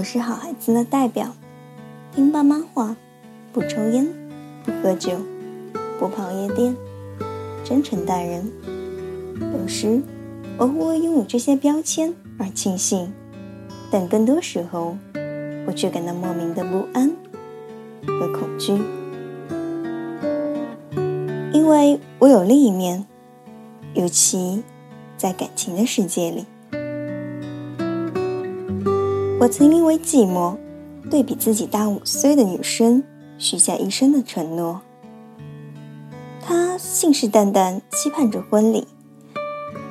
我是好孩子的代表，听爸妈话，不抽烟，不喝酒，不跑夜店，真诚待人。有时我会为拥有这些标签而庆幸，但更多时候，我却感到莫名的不安和恐惧，因为我有另一面，尤其在感情的世界里。我曾因为寂寞，对比自己大五岁的女生许下一生的承诺。她信誓旦旦期盼着婚礼，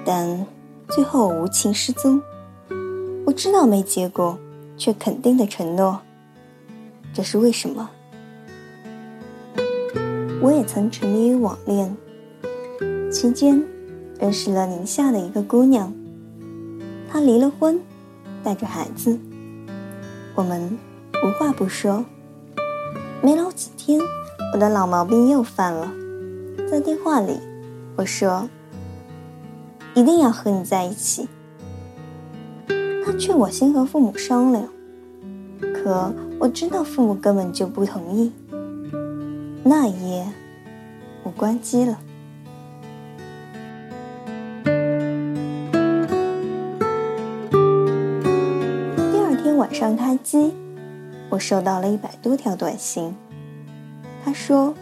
但最后无情失踪。我知道没结果，却肯定的承诺，这是为什么？我也曾沉迷于网恋，期间认识了宁夏的一个姑娘，她离了婚，带着孩子。我们无话不说。没聊几天，我的老毛病又犯了。在电话里，我说：“一定要和你在一起。”他劝我先和父母商量，可我知道父母根本就不同意。那一夜，我关机了。上开机，我收到了一百多条短信。他说：“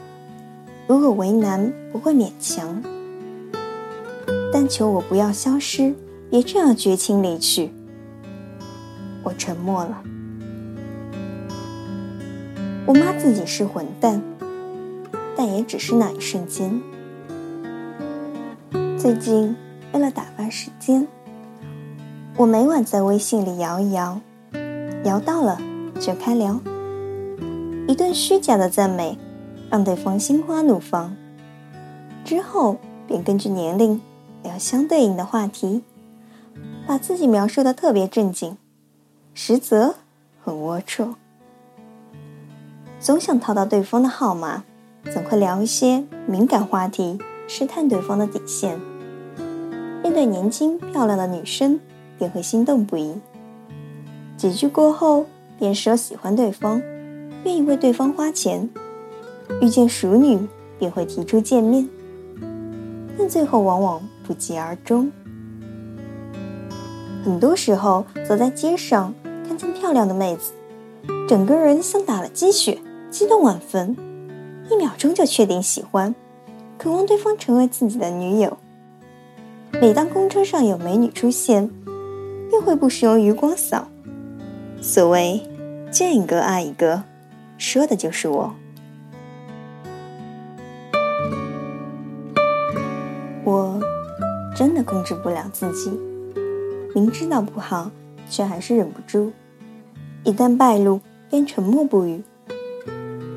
如果为难，不会勉强，但求我不要消失，别这样绝情离去。”我沉默了。我妈自己是混蛋，但也只是那一瞬间。最近为了打发时间，我每晚在微信里摇一摇。聊到了就开聊，一顿虚假的赞美，让对方心花怒放。之后便根据年龄聊相对应的话题，把自己描述的特别正经，实则很龌龊。总想套到对方的号码，总会聊一些敏感话题，试探对方的底线。面对年轻漂亮的女生，便会心动不已。几句过后，便说喜欢对方，愿意为对方花钱。遇见熟女，便会提出见面，但最后往往不疾而终。很多时候，走在街上，看见漂亮的妹子，整个人像打了鸡血，激动万分，一秒钟就确定喜欢，渴望对方成为自己的女友。每当公车上有美女出现，便会不时用余光扫。所谓见一个爱一个，说的就是我。我真的控制不了自己，明知道不好，却还是忍不住。一旦败露，便沉默不语。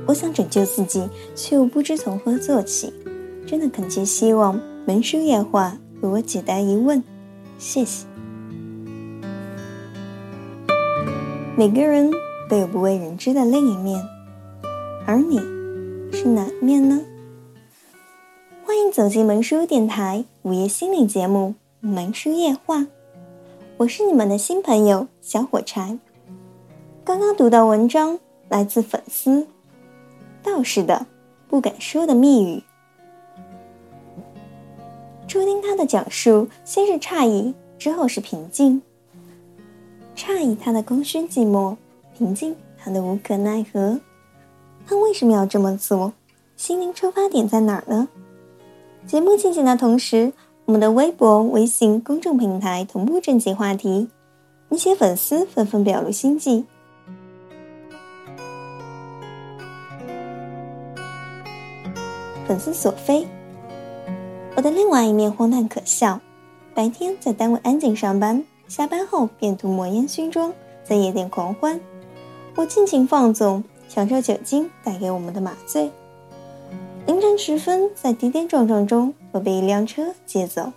我想拯救自己，却又不知从何做起。真的恳切希望门叔夜话为我解答疑问，谢谢。每个人都有不为人知的另一面，而你是哪一面呢？欢迎走进萌叔电台午夜心理节目《萌叔夜话》，我是你们的新朋友小火柴。刚刚读到文章，来自粉丝道士的不敢说的密语。初听他的讲述，先是诧异，之后是平静。诧异他的空虚寂寞，平静他的无可奈何。他为什么要这么做？心灵出发点在哪儿呢？节目进行的同时，我们的微博、微信公众平台同步征集话题，一些粉丝纷纷表露心迹。粉丝索菲，我的另外一面荒诞可笑：白天在单位安静上班，下班后便涂抹烟熏妆，在夜店狂欢。我尽情放纵，享受酒精带给我们的麻醉。凌晨时分，在跌跌撞撞中，我被一辆车接走。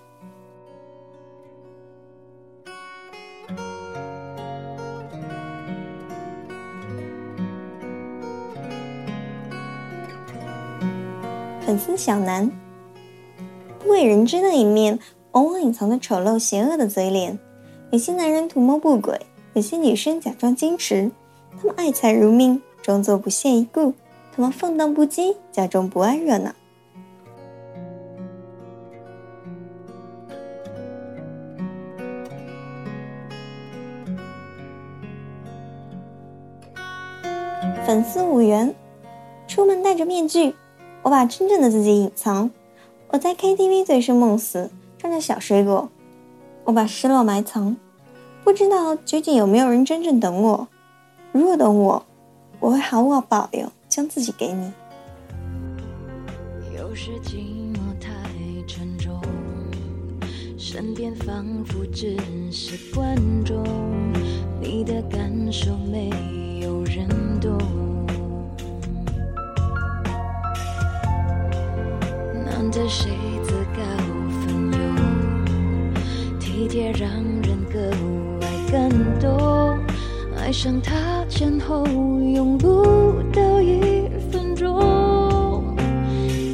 粉丝小南，不为人知的一面，往往隐藏着丑陋邪恶的嘴脸。有些男人图谋不轨，有些女生假装矜持。他们爱财如命，装作不屑一顾；他们放荡不羁，假装不爱热闹。粉丝五元，出门戴着面具。我把真正的自己隐藏。我在 KTV 醉生梦死，唱着小水果。我把失落埋藏，不知道究竟有没有人真正等我。如果等我，我会毫无保留将自己给你。有时寂寞太沉重，身边仿佛只是观众，你的感受没有人懂。难得谁自甘，贴让人格外感动。爱上他前后用不到一分钟。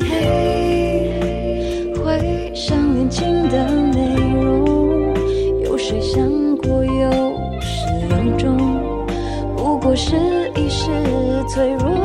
嘿，回想恋情的内容，有谁想过有始有终？不过是一时脆弱。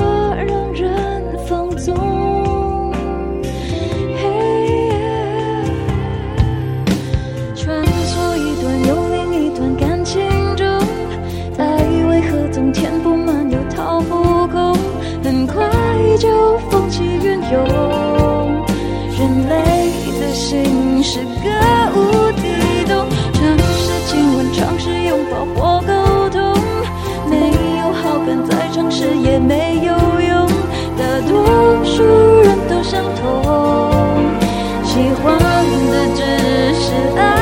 的只是爱。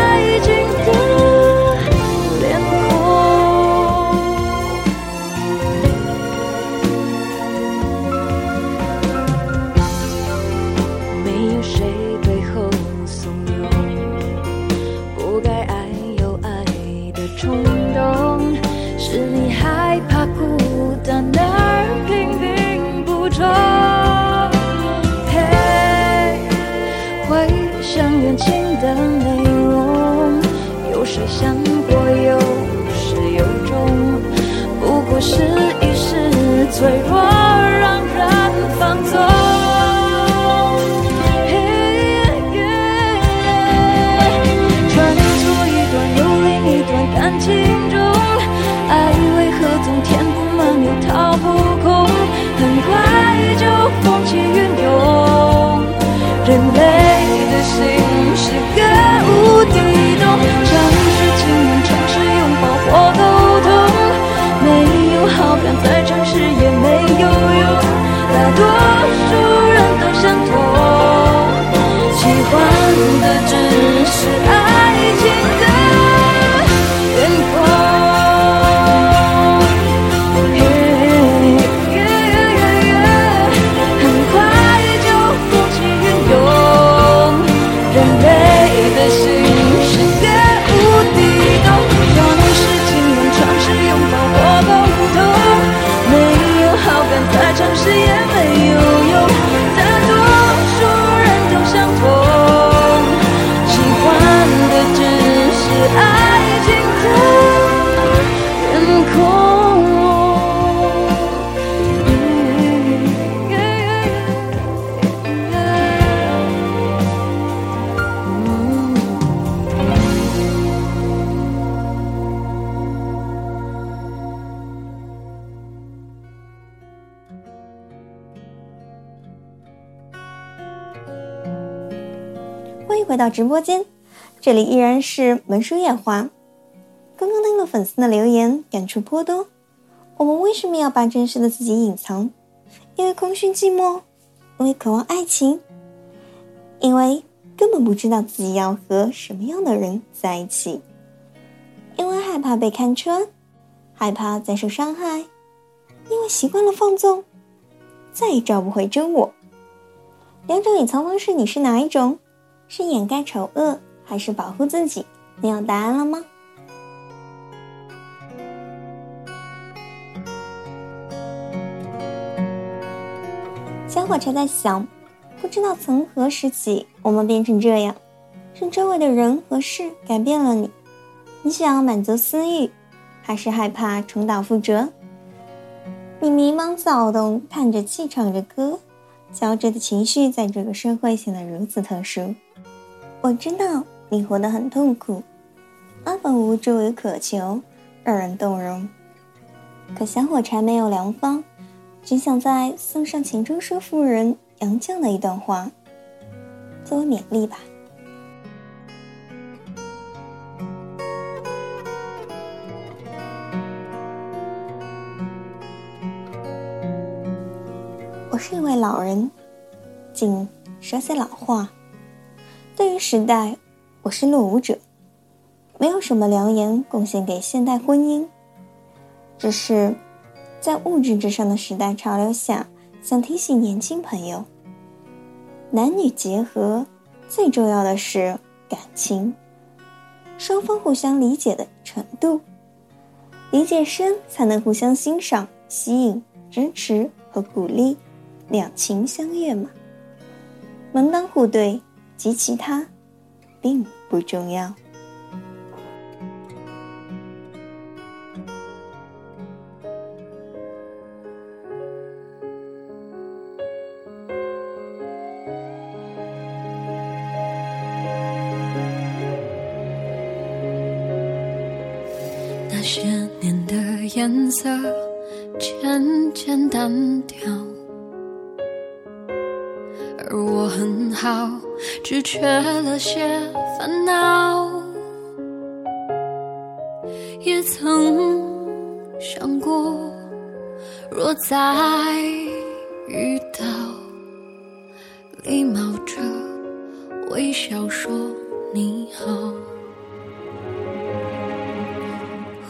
的内容有谁想过有始有终不过是一时脆弱。回到直播间，这里依然是门书夜话。刚刚听了粉丝的留言，感触颇多。我们为什么要把真实的自己隐藏？因为空虚寂寞，因为渴望爱情，因为根本不知道自己要和什么样的人在一起，因为害怕被看穿，害怕再受伤害，因为习惯了放纵，再也找不回真我。两种隐藏方式，你是哪一种？是掩盖丑恶，还是保护自己？你有答案了吗？小火柴在想，不知道从何时起，我们变成这样，是周围的人和事改变了你。你想要满足私欲，还是害怕重蹈覆辙？你迷茫躁动，叹着气，唱着歌，交织的情绪在这个社会显得如此特殊。我知道你活得很痛苦，阿本无助与渴求，让人动容。可小火柴没有良方。只想再送上钱钟书夫人杨绛的一段话，作为勉励吧。我是一位老人，仅说些老话。对于时代，我是落伍者，没有什么良言贡献给现代婚姻，只是。在物质至上的时代潮流下，想提醒年轻朋友：男女结合最重要的是感情，双方互相理解的程度，理解深才能互相欣赏、吸引、支持和鼓励，两情相悦嘛。门当户对及其他，并不重要。那些年的颜色渐渐淡掉，而我很好，只缺了些烦恼。也曾想过，若再遇到，礼貌着微笑说你好。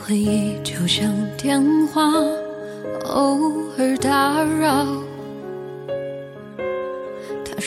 回忆就像电话，偶尔打扰。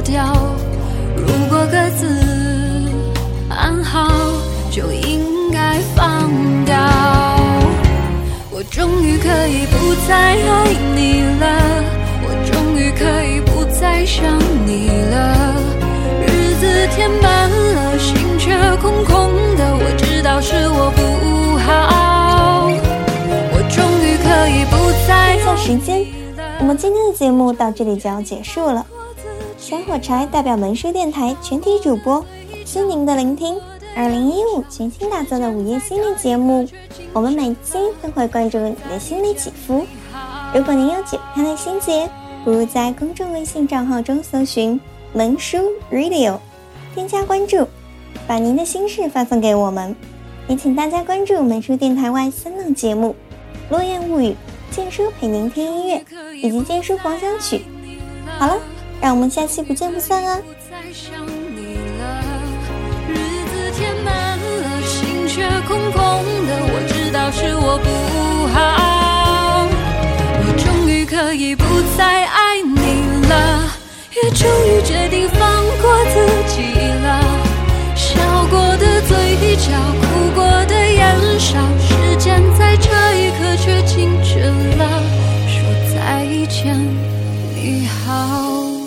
掉。如果各自安好，就应该放掉。我终于可以不再爱你了，我终于可以不再想你了。日子填满了，心却空空的。我知道是我不好。我终于可以不再。看时间，我们今天的节目到这里就要结束了。小火柴代表门书电台全体主播，感谢您的聆听。二零一五全新打造的午夜心理节目，我们每期都会关注你的心理起伏。如果您有解不开的心结，不如在公众微信账号中搜寻“萌叔 Radio”，添加关注，把您的心事发送给我们。也请大家关注萌叔电台外三档节目《落雁物语》、剑叔陪您听音乐以及剑叔狂想曲。好了，让我们下期不见不散啊。不再想你了日子填满了心却空空的我知道是我不好。我终于可以不再爱你了也终于决定放过自己了。笑过的嘴角哭过的眼梢时间在这一刻却静止了。说再见你好。